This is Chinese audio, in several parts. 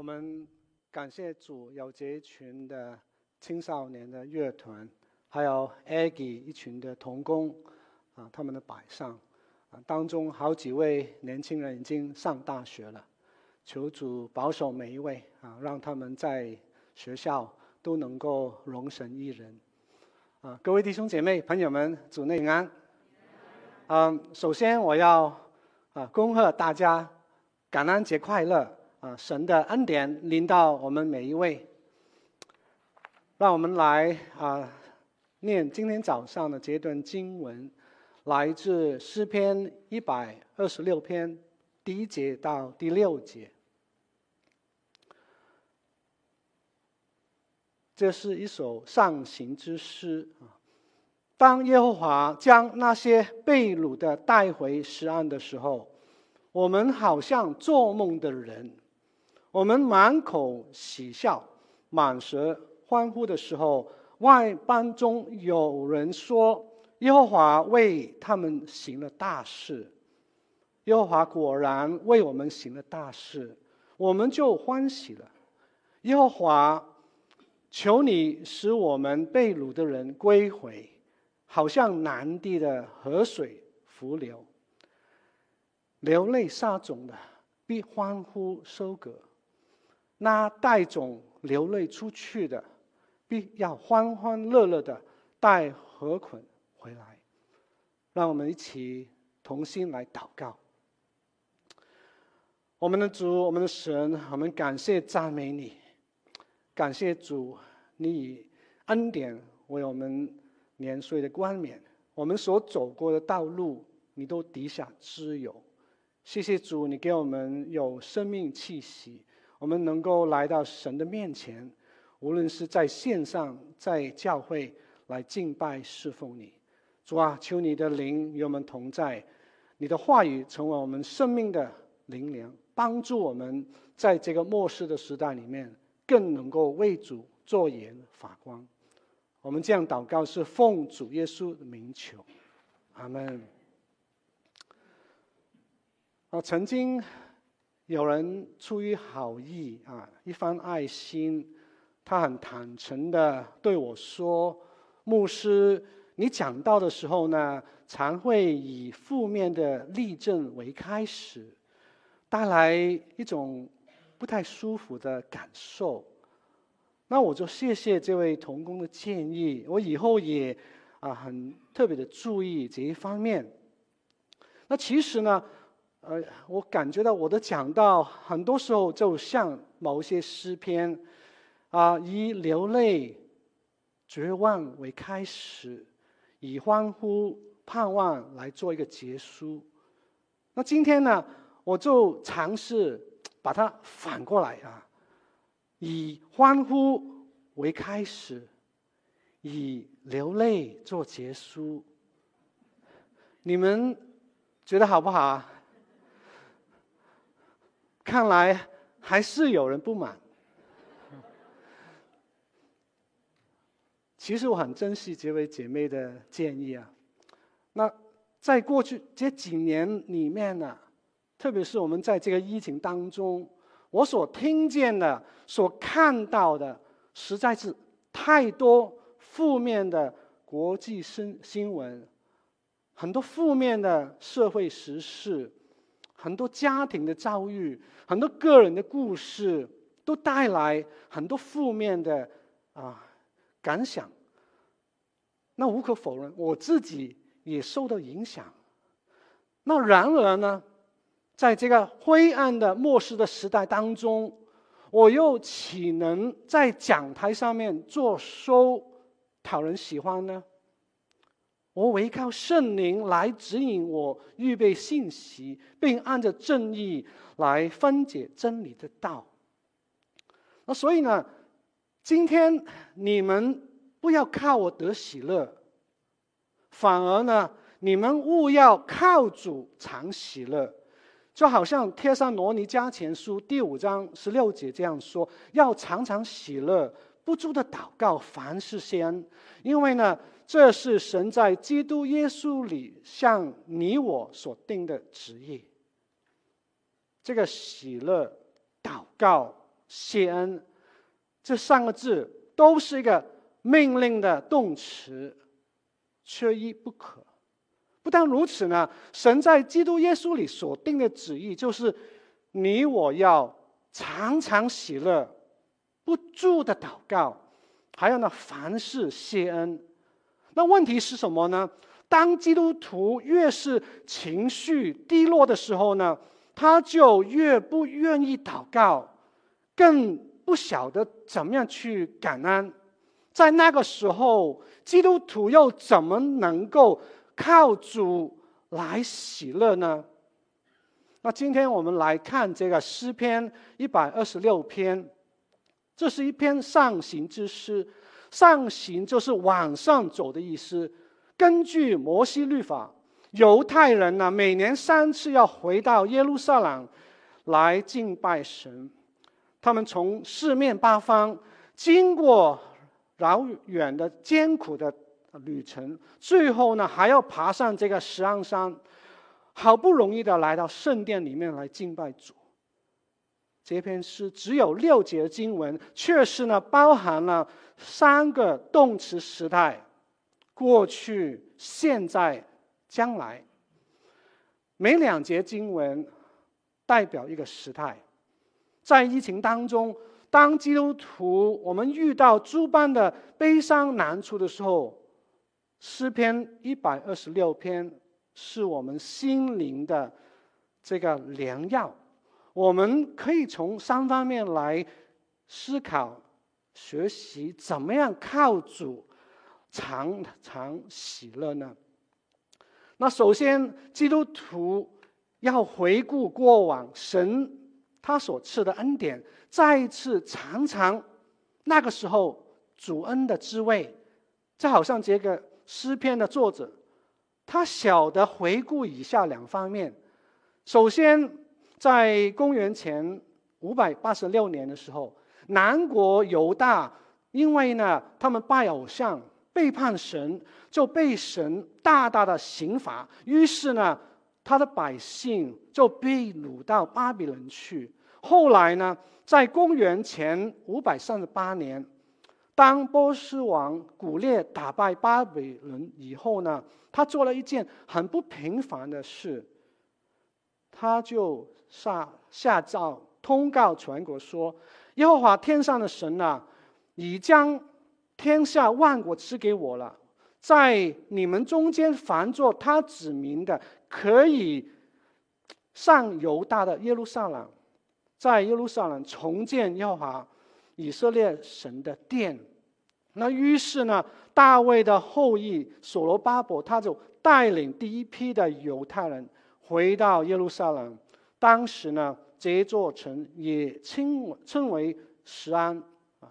我们感谢主，有这一群的青少年的乐团，还有 Aggie 一群的童工啊，他们的摆上啊，当中好几位年轻人已经上大学了，求主保守每一位啊，让他们在学校都能够荣神一人啊。各位弟兄姐妹、朋友们，主内平安。嗯，首先我要啊恭贺大家感恩节快乐。啊，神的恩典临到我们每一位。让我们来啊，念今天早上的这段经文，来自诗篇一百二十六篇第一节到第六节。这是一首上行之诗啊。当耶和华将那些被掳的带回锡安的时候，我们好像做梦的人。我们满口喜笑，满舌欢呼的时候，外邦中有人说：“耶和华为他们行了大事。”耶和华果然为我们行了大事，我们就欢喜了。耶和华，求你使我们被掳的人归回，好像南地的河水伏流。流泪撒种的必欢呼收割。那带种流泪出去的，必要欢欢乐乐的带禾捆回来。让我们一起同心来祷告。我们的主，我们的神，我们感谢赞美你，感谢主，你以恩典为我们年岁的冠冕，我们所走过的道路，你都底下知有。谢谢主，你给我们有生命气息。我们能够来到神的面前，无论是在线上，在教会来敬拜侍奉你，主啊，求你的灵与我们同在，你的话语成为我们生命的灵粮，帮助我们在这个末世的时代里面，更能够为主作盐发光。我们这样祷告是奉主耶稣的名求，阿门。啊，曾经。有人出于好意啊，一番爱心，他很坦诚的对我说：“牧师，你讲道的时候呢，常会以负面的例证为开始，带来一种不太舒服的感受。”那我就谢谢这位同工的建议，我以后也啊很特别的注意这一方面。那其实呢，呃，我感觉到我的讲道很多时候就像某些诗篇，啊，以流泪、绝望为开始，以欢呼、盼望来做一个结束。那今天呢，我就尝试把它反过来啊，以欢呼为开始，以流泪做结束。你们觉得好不好啊？看来还是有人不满。其实我很珍惜这位姐妹的建议啊。那在过去这几年里面呢，特别是我们在这个疫情当中，我所听见的、所看到的，实在是太多负面的国际新新闻，很多负面的社会时事。很多家庭的遭遇，很多个人的故事，都带来很多负面的啊感想。那无可否认，我自己也受到影响。那然而呢，在这个灰暗的末世的时代当中，我又岂能在讲台上面作 show 讨人喜欢呢？我唯靠圣灵来指引我，预备信息，并按着正义来分解真理的道。那所以呢，今天你们不要靠我得喜乐，反而呢，你们务要靠主尝喜乐。就好像《帖上罗尼加前书》第五章十六节这样说：要常常喜乐，不住的祷告，凡事谢恩，因为呢。这是神在基督耶稣里向你我所定的旨意。这个喜乐祷告谢恩，这三个字都是一个命令的动词，缺一不可。不但如此呢，神在基督耶稣里所定的旨意就是，你我要常常喜乐，不住的祷告，还有呢，凡事谢恩。那问题是什么呢？当基督徒越是情绪低落的时候呢，他就越不愿意祷告，更不晓得怎么样去感恩。在那个时候，基督徒又怎么能够靠主来喜乐呢？那今天我们来看这个诗篇一百二十六篇，这是一篇上行之诗。上行就是往上走的意思。根据摩西律法，犹太人呢每年三次要回到耶路撒冷来敬拜神。他们从四面八方经过遥远的艰苦的。旅程，最后呢还要爬上这个锡安山，好不容易的来到圣殿里面来敬拜主。这篇诗只有六节经文，却是呢包含了三个动词时态：过去、现在、将来。每两节经文代表一个时态。在疫情当中，当基督徒我们遇到诸般的悲伤难处的时候，诗篇一百二十六篇是我们心灵的这个良药，我们可以从三方面来思考、学习，怎么样靠主常常喜乐呢？那首先，基督徒要回顾过往神他所赐的恩典，再一次尝尝那个时候主恩的滋味，就好像这个。诗篇的作者，他晓得回顾以下两方面。首先，在公元前五百八十六年的时候，南国犹大因为呢他们拜偶像、背叛神，就被神大大的刑罚。于是呢，他的百姓就被掳到巴比伦去。后来呢，在公元前五百三十八年。当波斯王古列打败巴比伦以后呢，他做了一件很不平凡的事，他就下下诏通告全国说：“耶和华天上的神呐、已将天下万国赐给我了，在你们中间凡作他指明的，可以上犹大的耶路撒冷，在耶路撒冷重建耶和华以色列神的殿。”那于是呢，大卫的后裔所罗巴伯他就带领第一批的犹太人回到耶路撒冷。当时呢，这座城也称称为石安啊。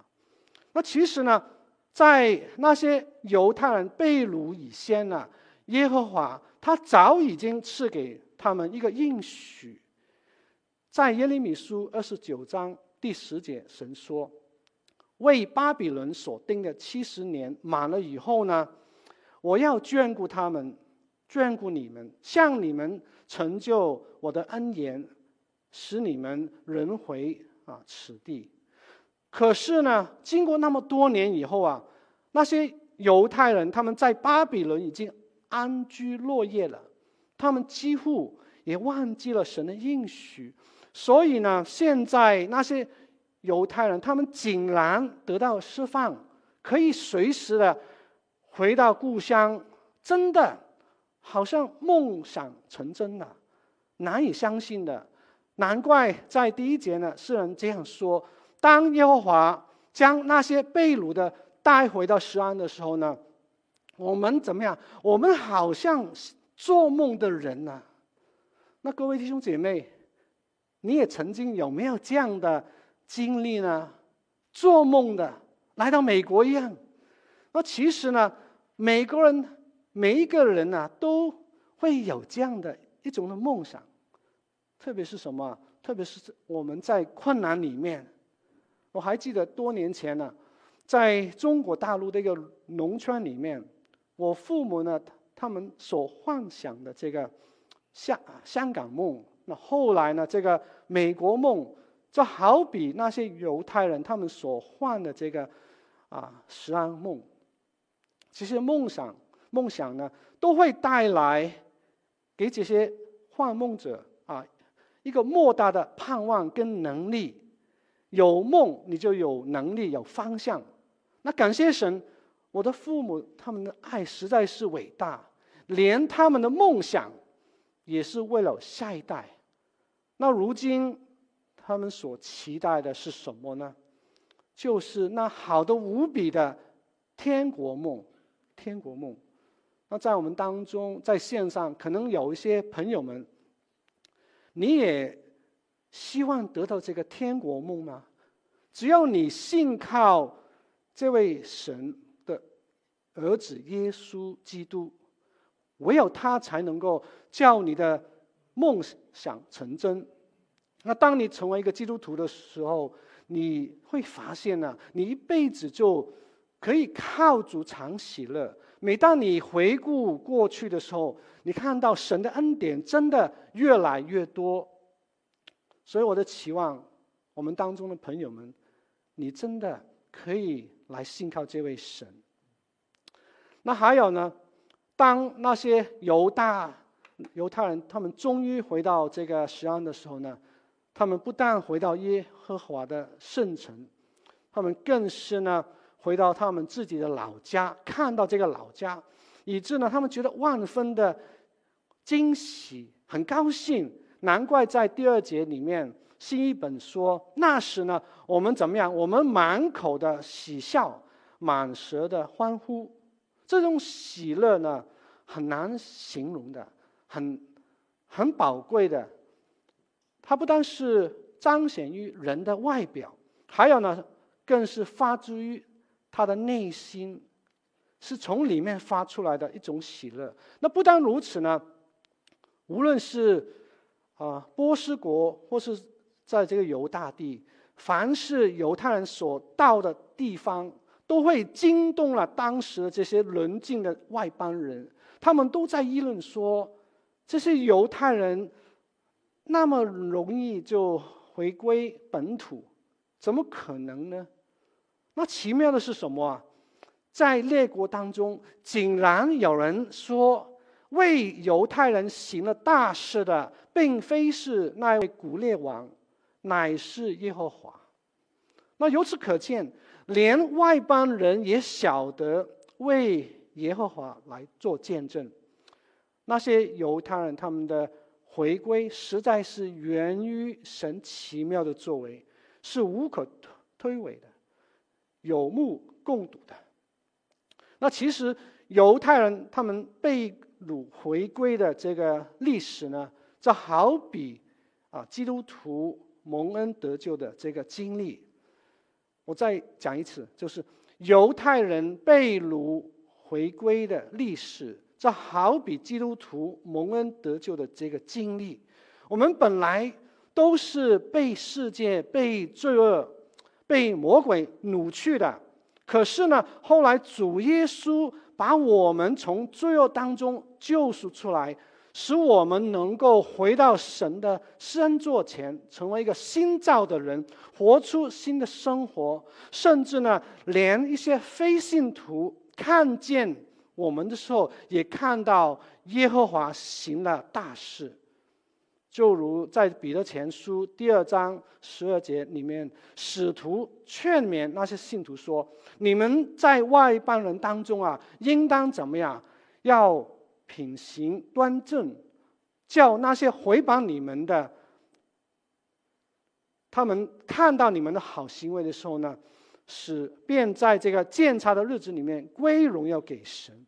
那其实呢，在那些犹太人被掳以前呢，耶和华他早已经赐给他们一个应许，在耶利米书二十九章第十节，神说。为巴比伦所定的七十年满了以后呢，我要眷顾他们，眷顾你们，向你们成就我的恩言，使你们轮回啊此地。可是呢，经过那么多年以后啊，那些犹太人他们在巴比伦已经安居乐业了，他们几乎也忘记了神的应许，所以呢，现在那些。犹太人，他们竟然得到释放，可以随时的回到故乡，真的好像梦想成真了，难以相信的。难怪在第一节呢，诗人这样说：当耶和华将那些被掳的带回到锡安的时候呢，我们怎么样？我们好像做梦的人呢、那各位弟兄姐妹，你也曾经有没有这样的？经历呢，做梦的来到美国一样。那其实呢，美国人每一个人呢，都会有这样的一种的梦想。特别是什么？特别是我们在困难里面。我还记得多年前呢，在中国大陆的一个农村里面，我父母呢，他们所幻想的这个香香港梦，那后来呢，这个美国梦。就好比那些犹太人他们所幻的这个啊食安梦，其实梦想梦想呢，都会带来给这些幻梦者啊一个莫大的盼望跟能力。有梦你就有能力有方向。那感谢神，我的父母他们的爱实在是伟大，连他们的梦想也是为了下一代。那如今。他们所期待的是什么呢？就是那好的无比的天国梦，天国梦。那在我们当中，在线上可能有一些朋友们，你也希望得到这个天国梦吗？只要你信靠这位神的儿子耶稣基督，唯有他才能够叫你的梦想成真。那当你成为一个基督徒的时候，你会发现呢，你一辈子就可以靠主常喜乐。每当你回顾过去的时候，你看到神的恩典真的越来越多。所以我的期望，我们当中的朋友们，你真的可以来信靠这位神。那还有呢，当那些犹大犹太人他们终于回到这个锡安的时候呢，他们不但回到耶和华的圣城，他们更是呢回到他们自己的老家，看到这个老家，以致呢他们觉得万分的惊喜，很高兴。难怪在第二节里面，新一本说：“那时呢，我们怎么样？我们满口的喜笑，满舌的欢呼。这种喜乐呢，很难形容的，很很宝贵的。”它不单是彰显于人的外表，还有呢，更是发自于他的内心，是从里面发出来的一种喜乐。那不单如此呢，无论是啊波斯国，或是在这个犹大地，凡是犹太人所到的地方，都会惊动了当时的这些邻近的外邦人，他们都在议论说，这些犹太人。那么容易就回归本土，怎么可能呢？那奇妙的是什么啊？在列国当中，竟然有人说，为犹太人行了大事的，并非是那位古列王，乃是耶和华。那由此可见，连外邦人也晓得为耶和华来做见证。那些犹太人他们的。回归实在是源于神奇妙的作为，是无可推诿的，有目共睹的。那其实犹太人他们被掳回归的这个历史呢，就好比啊基督徒蒙恩得救的这个经历。我再讲一次，就是犹太人被掳回归的历史。这好比基督徒蒙恩得救的这个经历，我们本来都是被世界、被罪恶、被魔鬼掳去的。可是呢，后来主耶稣把我们从罪恶当中救赎出来，使我们能够回到神的施恩座前，成为一个新造的人，活出新的生活。甚至呢，连一些非信徒看见。我们的时候也看到耶和华行了大事，就如在彼得前书第二章十二节里面，使徒劝勉那些信徒说：“你们在外邦人当中啊，应当怎么样？要品行端正，叫那些回谤你们的，他们看到你们的好行为的时候呢，使便在这个鉴察的日子里面归荣耀给神。”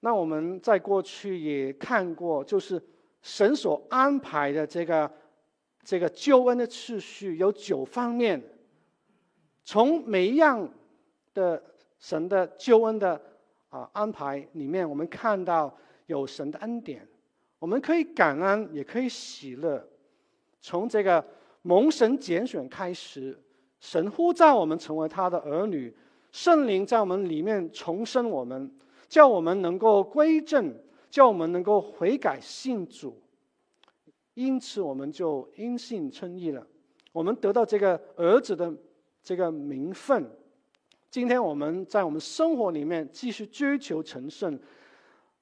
那我们在过去也看过，就是神所安排的这个这个救恩的次序有九方面，从每一样的神的救恩的啊安排里面，我们看到有神的恩典，我们可以感恩，也可以喜乐。从这个蒙神拣选开始，神呼召我们成为他的儿女，圣灵在我们里面重生我们。叫我们能够归正，叫我们能够悔改信主，因此我们就因信称义了。我们得到这个儿子的这个名分。今天我们在我们生活里面继续追求成圣，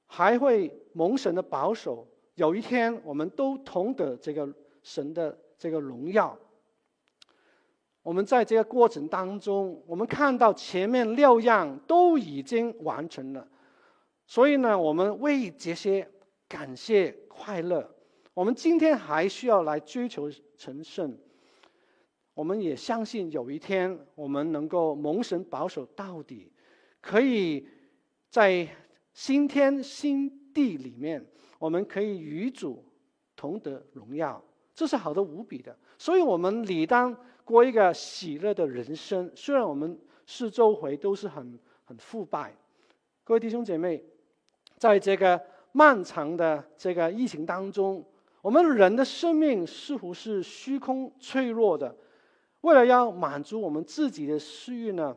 还会蒙神的保守。有一天，我们都同得这个神的这个荣耀。我们在这个过程当中，我们看到前面六样都已经完成了，所以呢，我们为这些感谢快乐。我们今天还需要来追求成圣。我们也相信有一天，我们能够蒙神保守到底，可以在新天新地里面。我们可以与主同得荣耀，这是好的无比的。所以，我们理当过一个喜乐的人生。虽然我们四周围都是很很腐败，各位弟兄姐妹，在这个漫长的这个疫情当中，我们人的生命似乎是虚空脆弱的。为了要满足我们自己的私欲呢，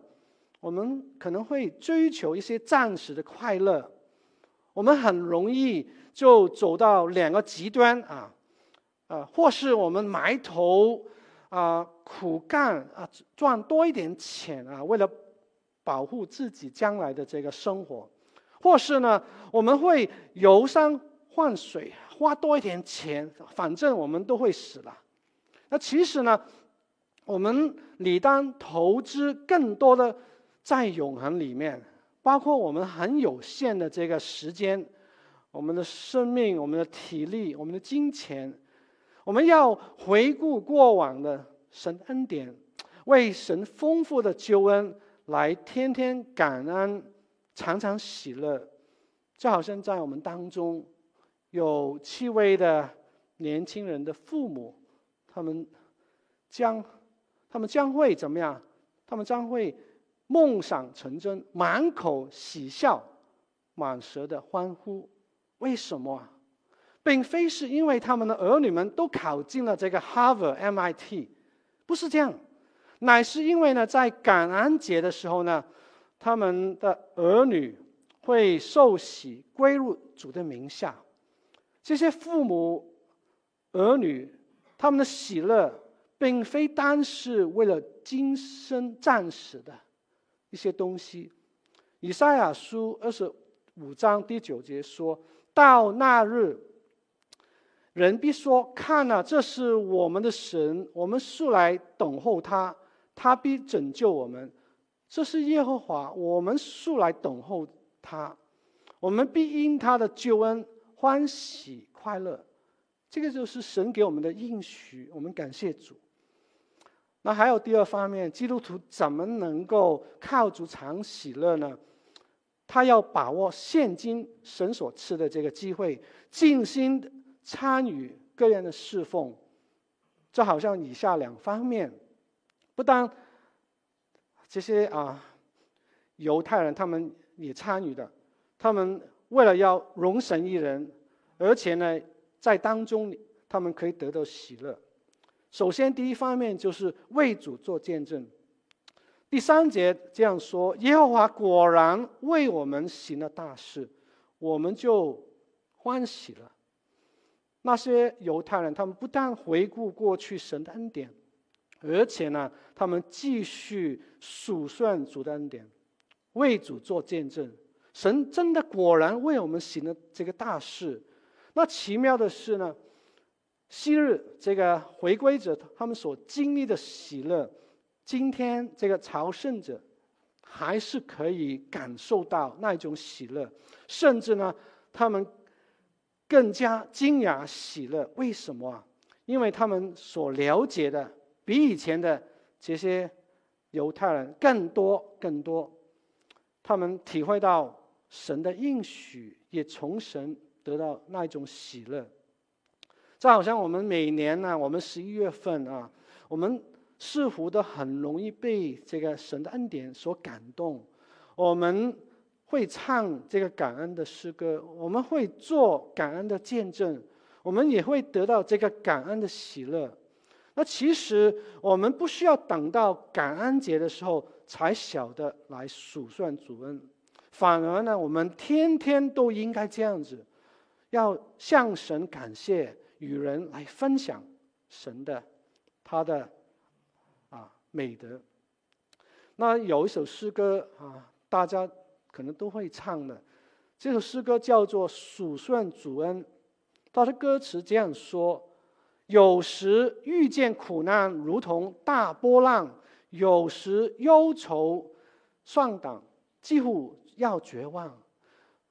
我们可能会追求一些暂时的快乐。我们很容易就走到两个极端啊，啊，或是我们埋头啊苦干啊赚多一点钱啊，为了保护自己将来的这个生活，或是呢我们会游山玩水，花多一点钱，反正我们都会死了。那其实呢，我们理当投资更多的在永恒里面。包括我们很有限的这个时间，我们的生命、我们的体力、我们的金钱，我们要回顾过往的神恩典，为神丰富的救恩来天天感恩，常常喜乐。就好像在我们当中有七位的年轻人的父母，他们将他们将会怎么样？他们将会。梦想成真，满口喜笑，满舌的欢呼。为什么啊？并非是因为他们的儿女们都考进了这个 Harvard、MIT，不是这样，乃是因为呢，在感恩节的时候呢，他们的儿女会受洗归入主的名下。这些父母儿女他们的喜乐，并非单是为了今生暂时的。一些东西，以赛亚书二十五章第九节说：“到那日，人必说：看哪，这是我们的神，我们素来等候他，他必拯救我们。这是耶和华，我们素来等候他，我们必因他的救恩欢喜快乐。”这个就是神给我们的应许，我们感谢主。那还有第二方面，基督徒怎么能够靠主常喜乐呢？他要把握现今神所赐的这个机会，尽心参与各样的侍奉。就好像以下两方面，不但这些啊犹太人他们也参与的，他们为了要荣神一人，而且呢在当中他们可以得到喜乐。首先，第一方面就是为主做见证。第三节这样说：“耶和华果然为我们行了大事，我们就欢喜了。”那些犹太人，他们不但回顾过去神的恩典，而且呢，他们继续数算主的恩典，为主做见证。神真的果然为我们行了这个大事。那奇妙的是呢，昔日这个回归者他们所经历的喜乐，今天这个朝圣者还是可以感受到那种喜乐，甚至呢，他们更加惊讶喜乐。为什么啊？因为他们所了解的比以前的这些犹太人更多更多，他们体会到神的应许，也从神得到那一种喜乐。就好像我们每年呢，我们十一月份啊，我们似乎都很容易被这个神的恩典所感动。我们会唱这个感恩的诗歌，我们会做感恩的见证，我们也会得到这个感恩的喜乐。那其实我们不需要等到感恩节的时候才晓得来数算主恩，反而呢，我们天天都应该这样子，要向神感谢。与人来分享神的他的啊美德。那有一首诗歌啊，大家可能都会唱的，这首诗歌叫做《数算主恩》，它的歌词这样说：有时遇见苦难如同大波浪，有时忧愁丧胆，几乎要绝望。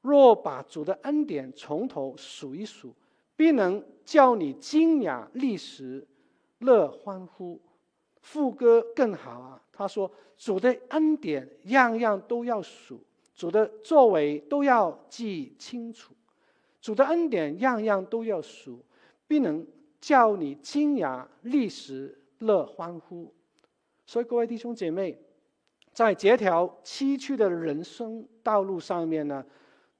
若把主的恩典从头数一数，必能叫你惊讶立时，乐欢呼。副歌更好啊，他说：“主的恩典样样都要数，主的作为都要记清楚。主的恩典样样都要数，必能叫你惊讶立时，乐欢呼。”所以各位弟兄姐妹，在这条崎岖的人生道路上面呢。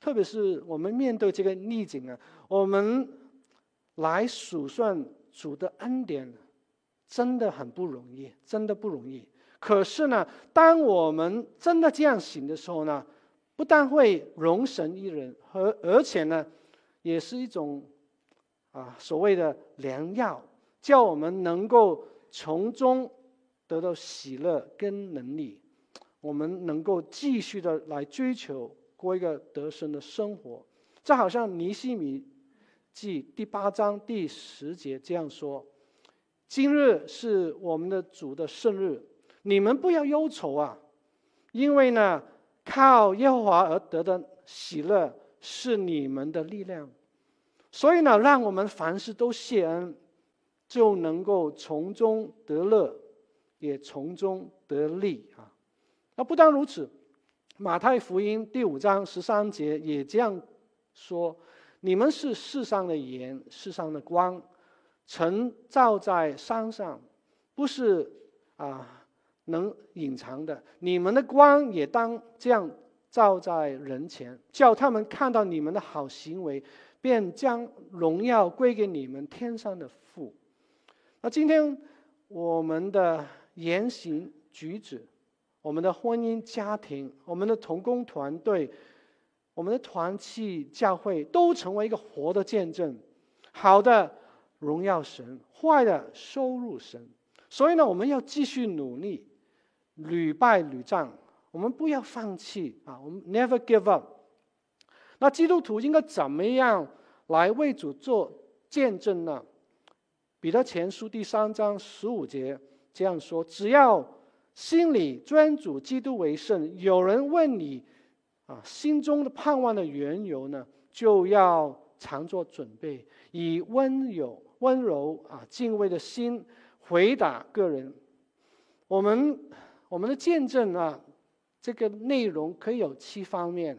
特别是我们面对这个逆境啊，我们来数算主的恩典，真的很不容易，真的不容易。可是呢，当我们真的这样行的时候呢，不但会荣神一人，而而且呢，也是一种啊所谓的良药，叫我们能够从中得到喜乐跟能力，我们能够继续的来追求。过一个得胜的生活，这好像尼希米记第八章第十节这样说：“今日是我们的主的圣日，你们不要忧愁啊，因为呢，靠耶和华而得的喜乐是你们的力量。所以呢，让我们凡事都谢恩，就能够从中得乐，也从中得利啊。那不单如此。”马太福音第五章十三节也这样说：“你们是世上的盐，世上的光，曾照在山上，不是啊能隐藏的。你们的光也当这样照在人前，叫他们看到你们的好行为，便将荣耀归给你们天上的父。”那今天我们的言行举止。我们的婚姻家庭，我们的同工团队，我们的团契教会，都成为一个活的见证。好的荣耀神，坏的收入神。所以呢，我们要继续努力，屡败屡战。我们不要放弃啊！我们 never give up。那基督徒应该怎么样来为主做见证呢？彼得前书第三章十五节这样说：只要。心里尊主基督为圣。有人问你，啊，心中的盼望的缘由呢，就要常做准备，以温柔、温柔啊、敬畏的心回答个人。我们我们的见证啊，这个内容可以有七方面。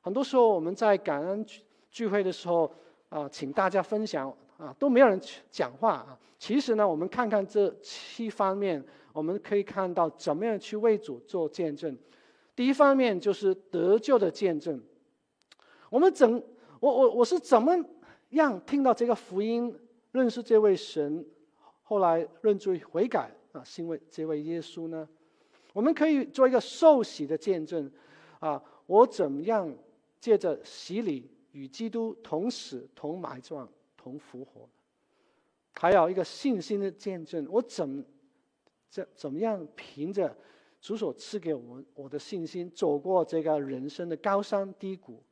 很多时候我们在感恩聚聚会的时候啊，请大家分享啊，都没有人讲话啊。其实呢，我们看看这七方面。我们可以看到怎么样去为主做见证。第一方面就是得救的见证。我们怎我我我是怎么样听到这个福音，认识这位神，后来认罪悔改啊，是因为这位耶稣呢？我们可以做一个受洗的见证啊，我怎么样借着洗礼与基督同死、同埋葬、同复活？还有一个信心的见证，我怎？怎怎么样凭着主所赐给我们我的信心，走过这个人生的高山低谷？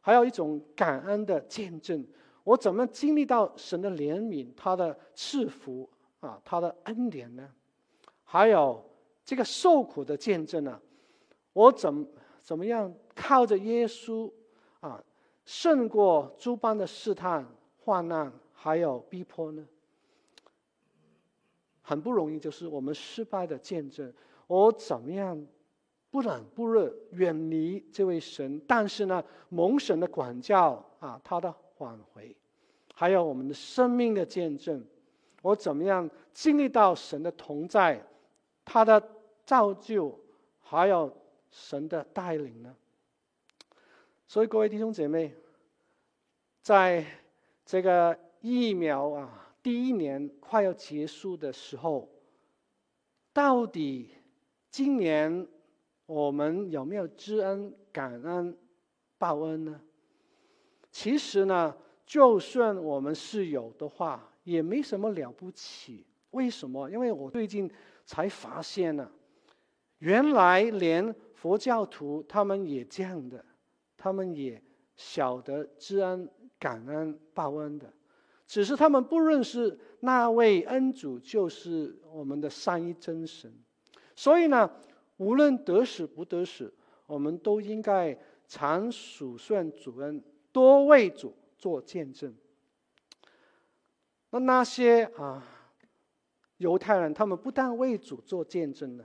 还有一种感恩的见证，我怎么经历到神的怜悯、他的赐福啊、他的恩典呢？还有这个受苦的见证呢？我怎怎么样靠着耶稣啊，胜过诸般的试探、患难，还有逼迫呢？很不容易，就是我们失败的见证。我怎么样不冷不热，远离这位神，但是呢，蒙神的管教啊，他的挽回，还有我们的生命的见证。我怎么样经历到神的同在，他的造就，还有神的带领呢？所以各位弟兄姐妹，在这个疫苗啊。第一年快要结束的时候，到底今年我们有没有知恩、感恩、报恩呢？其实呢，就算我们是有的话，也没什么了不起。为什么？因为我最近才发现呢，原来连佛教徒他们也这样的，他们也晓得知恩、感恩、报恩的，只是他们不认识那位恩主就是我们的三一真神。所以呢，无论得死不得死，我们都应该常数算主恩，多为主做见证。那那些啊。犹太人他们不但为主做见证呢，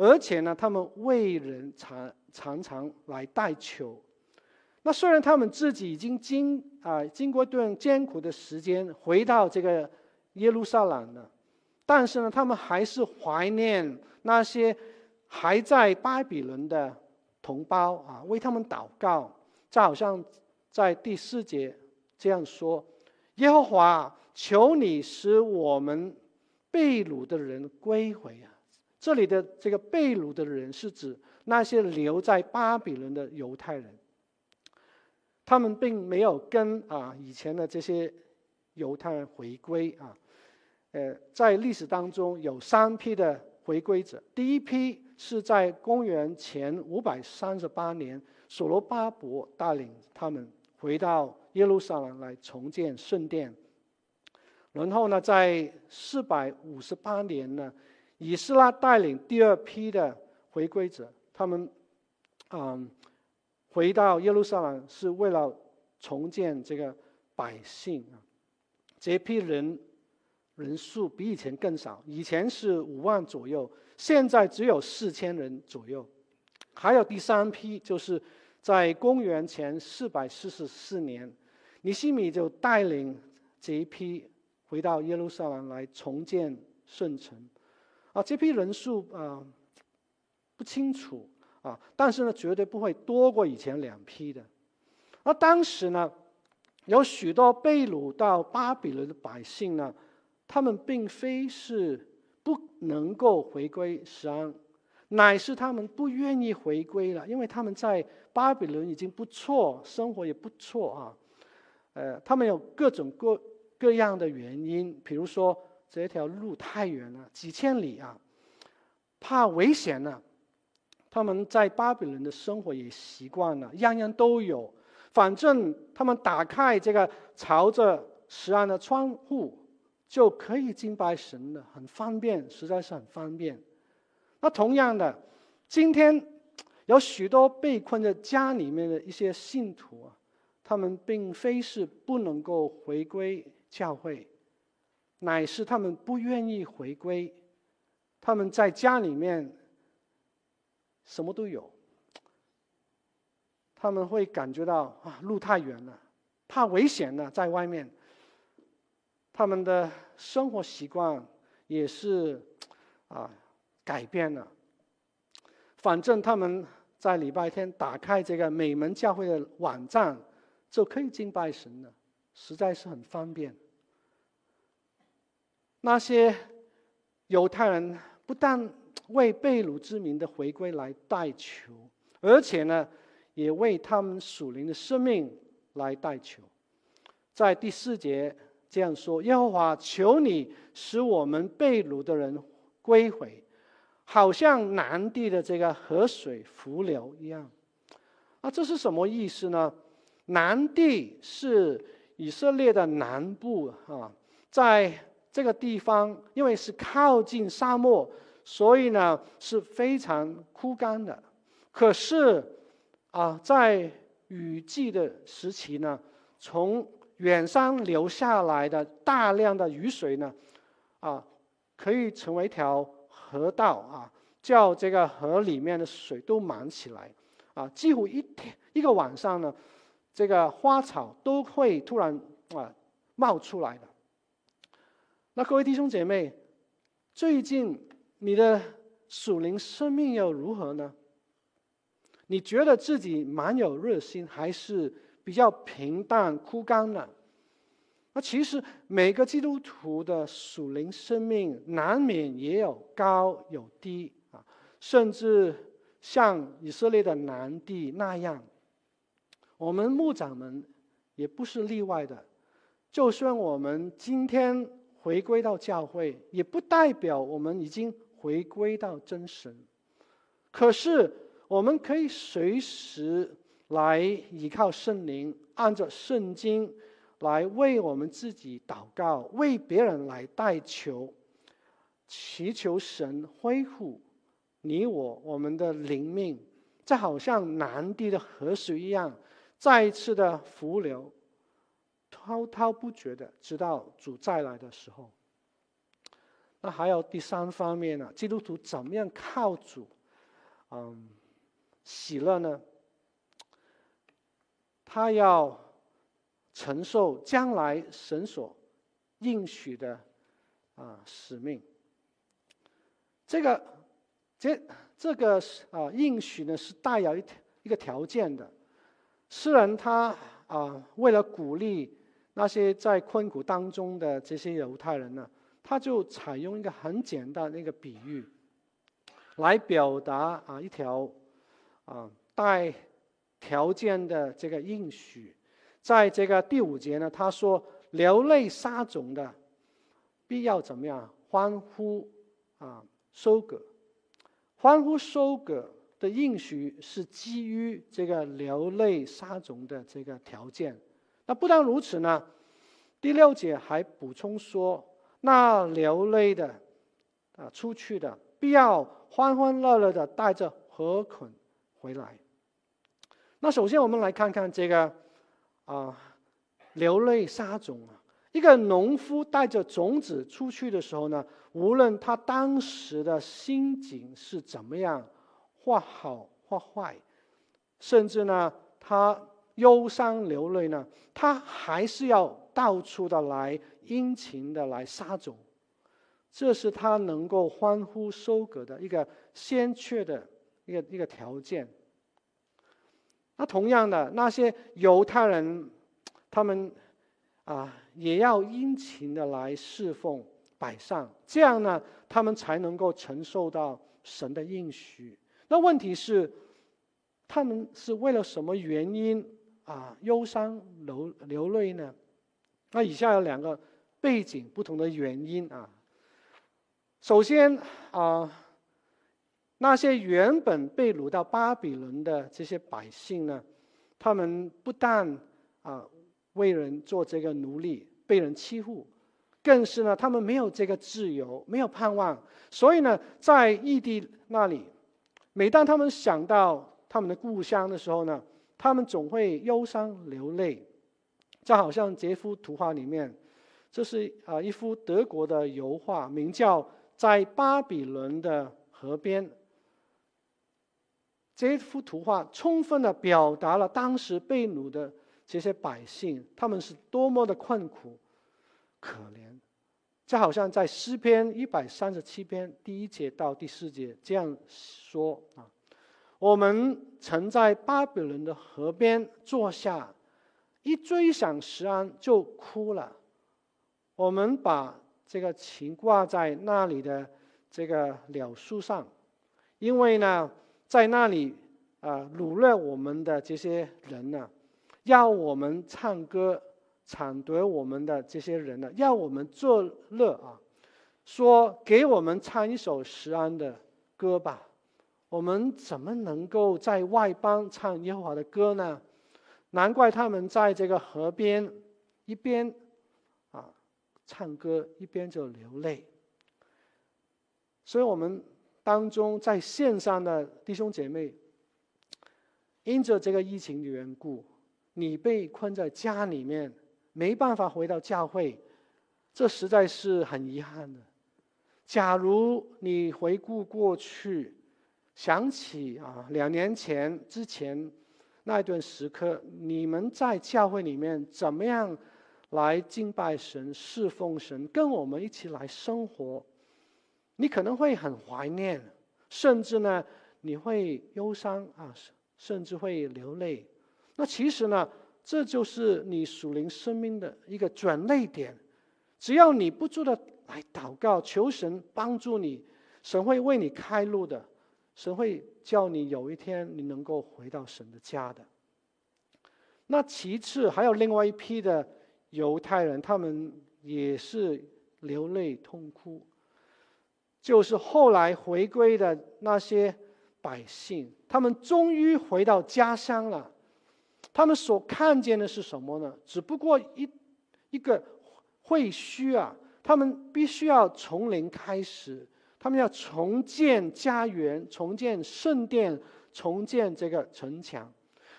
而且呢，他们为人常常常来代求。那虽然他们自己已经经啊、经过一段艰苦的时间回到这个耶路撒冷了，但是呢，他们还是怀念那些还在巴比伦的同胞啊，为他们祷告。就好像在第四节这样说：“耶和华，求你使我们。”被掳的人归回啊！这里的这个被掳的人是指那些留在巴比伦的犹太人，他们并没有跟啊以前的这些犹太人回归啊。呃，在历史当中有三批的回归者，第一批是在公元前五百三十八年，所罗巴伯带领他们回到耶路撒冷来重建圣殿。然后呢，在四百五十八年呢，以斯拉带领第二批的回归者，他们，嗯，回到耶路撒冷是为了重建这个百姓啊。这批人人数比以前更少，以前是五万左右，现在只有四千人左右。还有第三批，就是在公元前四百四十四年，尼希米就带领这一批。回到耶路撒冷来重建圣城，啊，这批人数啊不清楚啊，但是呢，绝对不会多过以前两批的。而当时呢，有许多被掳到巴比伦的百姓呢，他们并非是不能够回归锡安，乃是他们不愿意回归了，因为他们在巴比伦已经不错，生活也不错啊，呃，他们有各种各。各样的原因，比如说这条路太远了，几千里啊，怕危险呢。他们在巴比伦的生活也习惯了，样样都有。反正他们打开这个朝着石岸的窗户，就可以敬拜神了，很方便，实在是很方便。那同样的，今天有许多被困在家里面的一些信徒啊，他们并非是不能够回归。教会，乃是他们不愿意回归，他们在家里面什么都有，他们会感觉到啊，路太远了，怕危险了，在外面，他们的生活习惯也是啊改变了。反正他们在礼拜天打开这个美门教会的网站，就可以敬拜神了。实在是很方便。那些犹太人不但为被掳之民的回归来代求，而且呢，也为他们属灵的生命来代求。在第四节这样说：“耶和华，求你使我们被掳的人归回，好像南地的这个河水伏流一样。”啊，这是什么意思呢？南地是。以色列的南部啊，在这个地方，因为是靠近沙漠，所以呢是非常枯干的。可是啊，在雨季的时期呢，从远山流下来的大量的雨水呢，啊，可以成为一条河道啊，叫这个河里面的水都满起来啊，几乎一天一个晚上呢。这个花草都会突然啊冒出来的。那各位弟兄姐妹，最近你的属灵生命又如何呢？你觉得自己蛮有热心，还是比较平淡枯干呢？那其实每个基督徒的属灵生命难免也有高有低啊，甚至像以色列的南地那样。我们牧长们也不是例外的。就算我们今天回归到教会，也不代表我们已经回归到真神。可是，我们可以随时来依靠圣灵，按照圣经来为我们自己祷告，为别人来代求，祈求神恢复你我我们的灵命，就好像南地的河水一样，再一次的浮流，滔滔不绝的，直到主再来的时候。那还有第三方面呢？基督徒怎么样靠主，嗯，喜乐呢？他要承受将来神所应许的啊使命。这个这这个啊应许呢，是带有一一个条件的。诗人他啊为了鼓励那些在困苦当中的这些犹太人呢。他就采用一个很简单的一个比喻，来表达啊一条啊带条件的这个应许，在这个第五节呢，他说流泪撒种的必要怎么样？欢呼啊收割，欢呼收割的应许是基于这个流泪撒种的这个条件。那不但如此呢，第六节还补充说。那流泪的，啊，出去的，必要欢欢乐乐的带着禾捆回来。那首先我们来看看这个，啊，流泪撒种啊，一个农夫带着种子出去的时候呢，无论他当时的心境是怎么样，或好或坏，甚至呢，他忧伤流泪呢，他还是要到处的来。殷勤的来撒种，这是他能够欢呼收割的一个先决的一个一个条件。那同样的，那些犹太人，他们啊也要殷勤的来侍奉摆上，这样呢，他们才能够承受到神的应许。那问题是，他们是为了什么原因啊忧伤流流泪呢？那以下有两个。背景不同的原因啊，首先啊，那些原本被掳到巴比伦的这些百姓呢，他们不但啊为人做这个奴隶，被人欺负，更是呢他们没有这个自由，没有盼望，所以呢在异地那里，每当他们想到他们的故乡的时候呢，他们总会忧伤流泪，就好像这幅图画里面。这是啊一幅德国的油画，名叫《在巴比伦的河边》。这幅图画充分的表达了当时被掳的这些百姓，他们是多么的困苦、可怜。就好像在诗篇一百三十七篇第一节到第四节这样说啊：“我们曾在巴比伦的河边坐下，一追想石安就哭了。”我们把这个琴挂在那里的这个柳树上，因为呢，在那里啊，掳掠我们的这些人呢，要我们唱歌，抢夺我们的这些人呢，要我们作乐啊，说给我们唱一首石安的歌吧。我们怎么能够在外邦唱耶和华的歌呢？难怪他们在这个河边一边啊。唱歌一边就流泪，所以我们当中在线上的弟兄姐妹，因着这个疫情的缘故，你被困在家里面，没办法回到教会，这实在是很遗憾的。假如你回顾过去，想起啊两年前之前那一段时刻，你们在教会里面怎么样？来敬拜神、侍奉神，跟我们一起来生活，你可能会很怀念，甚至呢，你会忧伤啊，甚至会流泪。那其实呢，这就是你属灵生命的一个转捩点。只要你不住的来祷告，求神帮助你，神会为你开路的，神会叫你有一天你能够回到神的家的。那其次还有另外一批的犹太人，他们也是流泪痛哭。就是后来回归的那些百姓，他们终于回到家乡了。他们所看见的是什么呢？只不过一一个废墟啊！他们必须要从零开始，他们要重建家园，重建圣殿，重建这个城墙。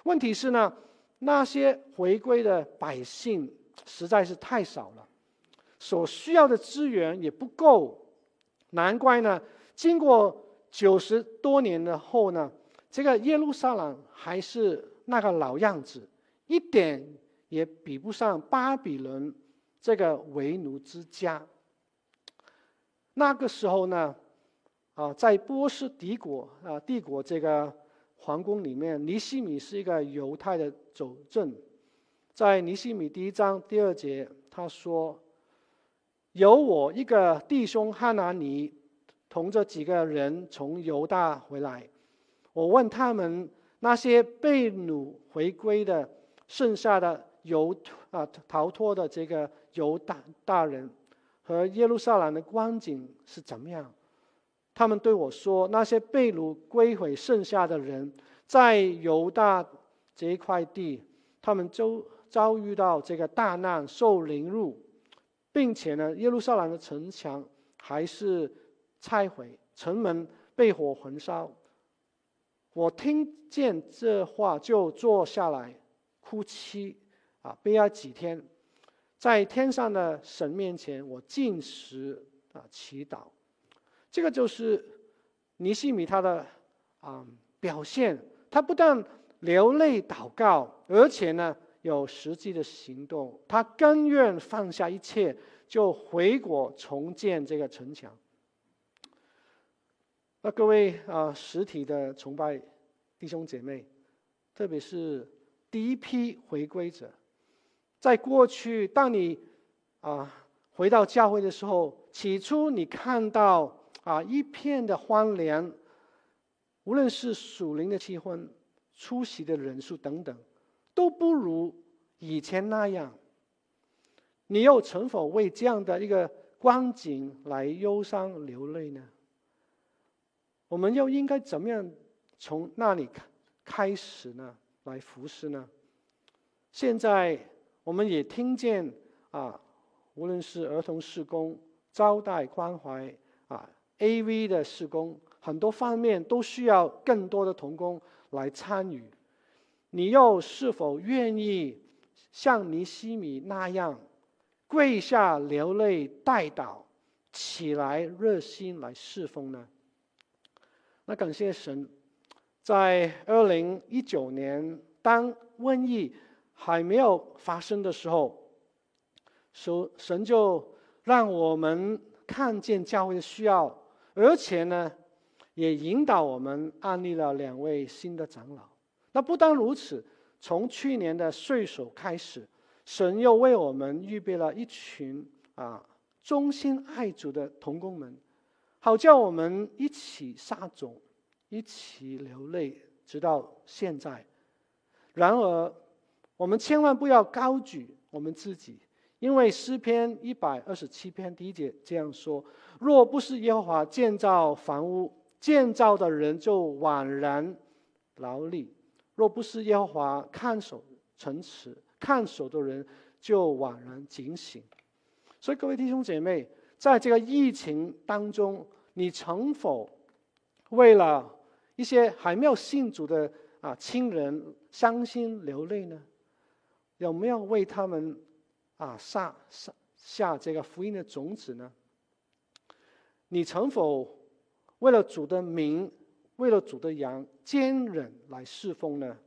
问题是呢，那些回归的百姓实在是太少了，所需要的资源也不够。难怪呢，经过九十多年的后呢，这个耶路撒冷还是那个老样子，一点也比不上巴比伦这个为奴之家。那个时候呢，啊，在波斯帝国啊帝国这个皇宫里面，尼西米是一个犹太的守正，在尼西米第一章第二节，他说。有我一个弟兄哈拿尼，同着几个人从犹大回来。我问他们那些被掳回归的剩下的犹啊逃脱的这个犹大大人和耶路撒冷的光景是怎么样？他们对我说，那些被掳归回剩下的人，在犹大这一块地，他们就遭遇到这个大难，受凌辱。并且呢，耶路撒冷的城墙还是拆毁，城门被火焚烧。我听见这话就坐下来哭泣，啊，悲哀几天，在天上的神面前，我禁食啊祈祷。这个就是尼西米他的啊表现，他不但流泪祷告，而且呢。有实际的行动，他甘愿放下一切，就回国重建这个城墙。那各位啊，实体的崇拜弟兄姐妹，特别是第一批回归者，在过去，当你啊回到教会的时候，起初你看到啊一片的荒凉，无论是属灵的气氛、出席的人数等等。都不如以前那样，你又曾否为这样的一个光景来忧伤流泪呢？我们又应该怎么样从那里开始呢？来服侍呢？现在我们也听见啊，无论是儿童施工、招待关怀啊、AV 的施工，很多方面都需要更多的童工来参与。你又是否愿意像尼西米那样跪下流泪代祷，起来热心来侍奉呢？那感谢神，在二零一九年，当瘟疫还没有发生的时候，神神就让我们看见教会的需要，而且呢，也引导我们安立了两位新的长老。那不单如此，从去年的岁首开始，神又为我们预备了一群啊忠心爱主的童工们，好叫我们一起撒种，一起流泪，直到现在。然而，我们千万不要高举我们自己，因为诗篇一百二十七篇第一节这样说：“若不是耶和华建造房屋，建造的人就枉然劳力。”若不是耶和华看守城池，看守的人就枉然警醒。所以各位弟兄姐妹，在这个疫情当中，你曾否为了一些还没有信主的啊亲人伤心流泪呢？有没有为他们啊撒撒下这个福音的种子呢？你曾否为了主的名？为了主的羊，坚忍来侍奉呢？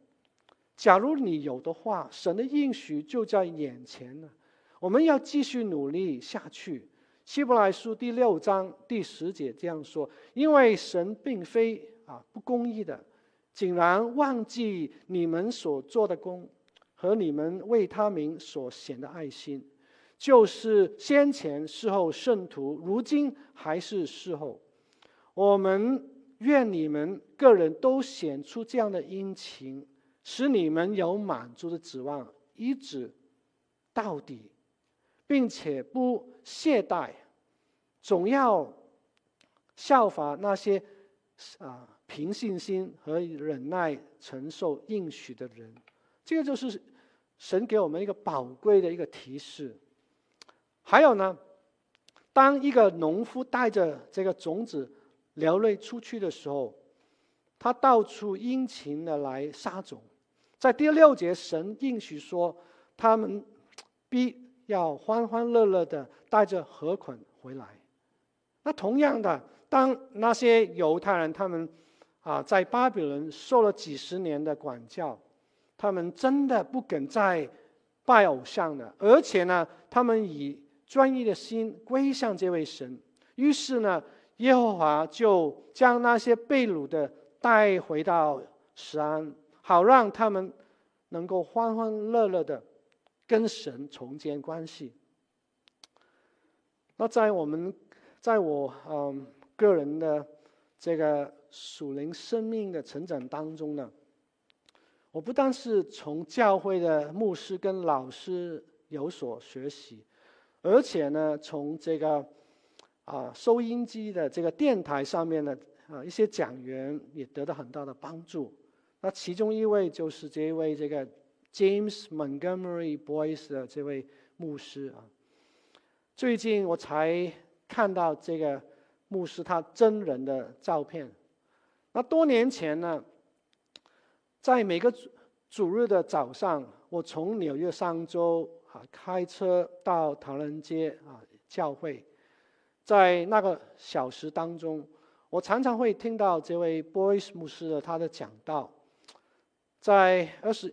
假如你有的话，神的应许就在眼前呢。我们要继续努力下去。希伯来书第六章第十节这样说：因为神并非啊不公义的，竟然忘记你们所做的工和你们为他名所显的爱心，就是先前侍候圣徒，如今还是侍候我们。愿你们个人都显出这样的殷勤，使你们有满足的指望，一直到底，并且不懈怠，总要效法那些啊凭信心和忍耐承受应许的人。这个就是神给我们一个宝贵的一个提示。还有呢，当一个农夫带着这个种子流泪出去的时候，他到处殷勤的来撒种。在第六节，神应许说，他们必要欢欢乐乐的带着禾捆回来。那同样的，当那些犹太人他们啊在巴比伦受了几十年的管教，他们真的不肯再拜偶像了，而且呢，他们以专一的心归向这位神。于是呢，耶和华就将那些被掳的带回到石安。好让他们能够欢欢乐乐的跟神重建关系。那在我们，在我嗯个人的这个属灵生命的成长当中呢，我不但是从教会的牧师跟老师有所学习，而且呢，从这个啊收音机的这个电台上面的啊一些讲员也得到很大的帮助。那其中一位就是这一位这个 James Montgomery Boyce 的这位牧师啊。最近我才看到这个牧师他真人的照片。那多年前呢，在每个主主日的早上，我从纽约上州啊开车到唐人街啊教会，在那个小时当中，我常常会听到这位 Boys 牧师的他的讲道。在二十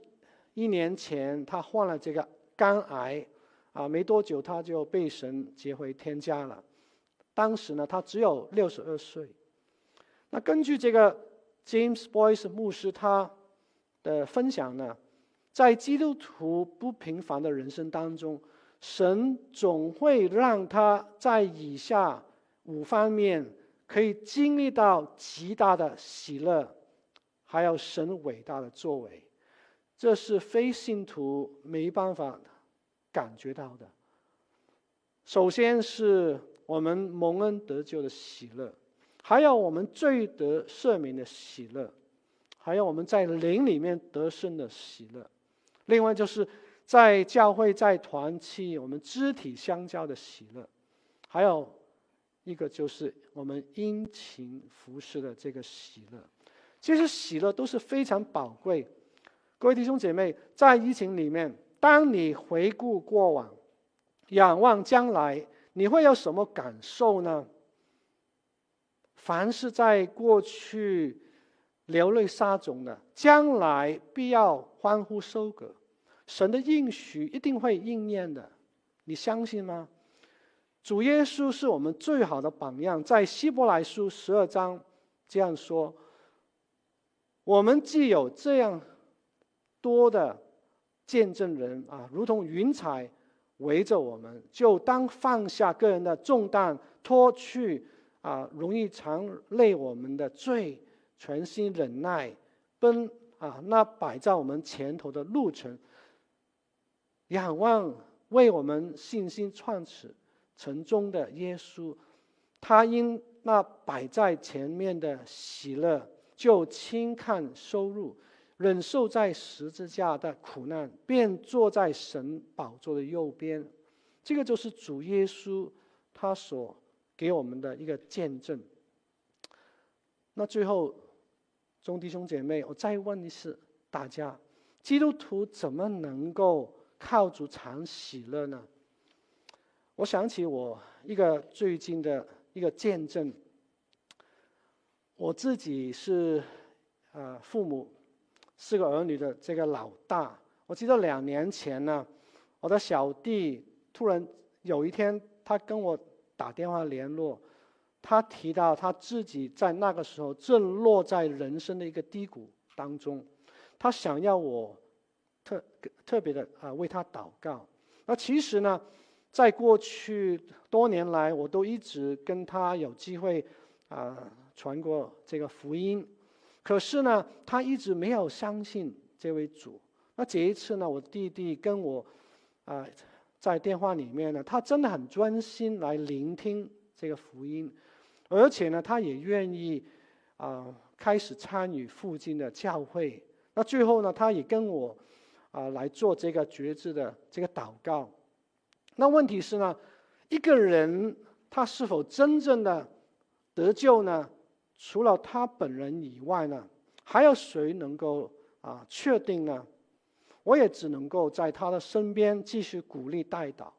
一年前，他患了这个肝癌，啊，没多久他就被神接回天家了。当时呢，他只有六十二岁。那根据这个 James Boyce 牧师他的分享呢，在基督徒不平凡的人生当中，神总会让他在以下五方面可以经历到极大的喜乐。还有神伟大的作为，这是非信徒没办法感觉到的。首先是我们蒙恩得救的喜乐，还有我们罪得赦免的喜乐，还有我们在灵里面得胜的喜乐。另外就是在教会在团契，我们肢体相交的喜乐，还有一个就是我们殷勤服侍的这个喜乐。其实喜乐都是非常宝贵。各位弟兄姐妹，在疫情里面，当你回顾过往，仰望将来，你会有什么感受呢？凡是在过去流泪撒种的，将来必要欢呼收割。神的应许一定会应验的，你相信吗？主耶稣是我们最好的榜样，在希伯来书十二章这样说。我们既有这样多的见证人啊，如同云彩围着我们，就当放下个人的重担，脱去啊容易缠累我们的罪，全心忍耐奔啊那摆在我们前头的路程，仰望为我们信心创始成终的耶稣，他因那摆在前面的喜乐。就轻看收入，忍受在十字架的苦难，便坐在神宝座的右边。这个就是主耶稣他所给我们的一个见证。那最后，众弟兄姐妹，我再问一次大家：基督徒怎么能够靠主常喜乐呢？我想起我一个最近的一个见证。我自己是，呃，父母四个儿女的这个老大。我记得两年前呢，我的小弟突然有一天，他跟我打电话联络，他提到他自己在那个时候正落在人生的一个低谷当中，他想要我特特别的啊为他祷告。那其实呢，在过去多年来，我都一直跟他有机会啊。传过这个福音，可是呢，他一直没有相信这位主。那这一次呢，我弟弟跟我啊、在电话里面呢，他真的很专心来聆听这个福音，而且呢，他也愿意啊、开始参与附近的教会。那最后呢，他也跟我啊、来做这个决志的这个祷告。那问题是呢，一个人他是否真正的得救呢？除了他本人以外呢，还有谁能够啊确定呢？我也只能够在他的身边继续鼓励带导。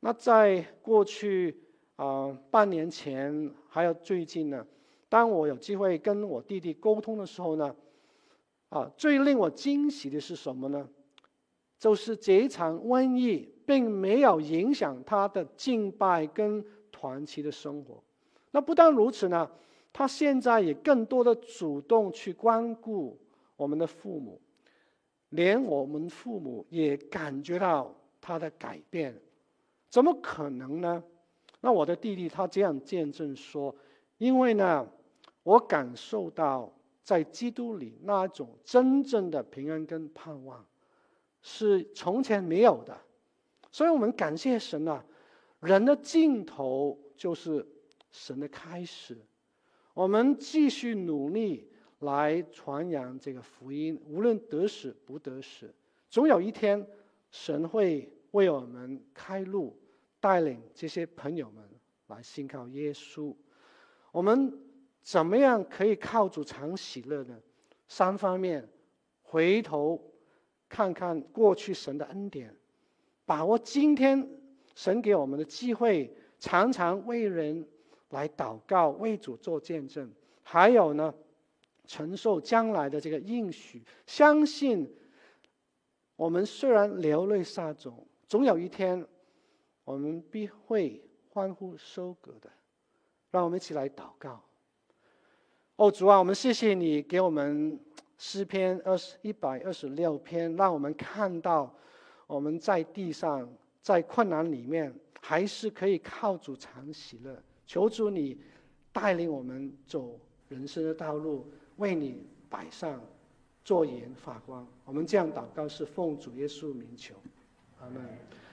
那在过去啊半年前，还有最近呢，当我有机会跟我弟弟沟通的时候呢，啊最令我惊喜的是什么呢？就是这一场瘟疫并没有影响他的敬拜跟团契的生活。那不但如此呢。他现在也更多的主动去关顾我们的父母，连我们父母也感觉到他的改变，怎么可能呢？那我的弟弟他这样见证说：“因为呢，我感受到在基督里那种真正的平安跟盼望，是从前没有的。所以我们感谢神啊，人的尽头就是神的开始。”我们继续努力来传扬这个福音，无论得失不得失，总有一天神会为我们开路，带领这些朋友们来信靠耶稣。我们怎么样可以靠主常喜乐呢？三方面：回头看看过去神的恩典，把握今天神给我们的机会，常常为人。来祷告，为主做见证，还有呢，承受将来的这个应许，相信我们虽然流泪撒种，总有一天我们必会欢呼收割的。让我们一起来祷告。哦，主啊，我们谢谢你给我们诗篇二十一百二十六篇，让我们看到我们在地上在困难里面，还是可以靠主常喜乐。求主你带领我们走人生的道路，为你摆上作盐发光。我们这样祷告是奉主耶稣名求，阿门。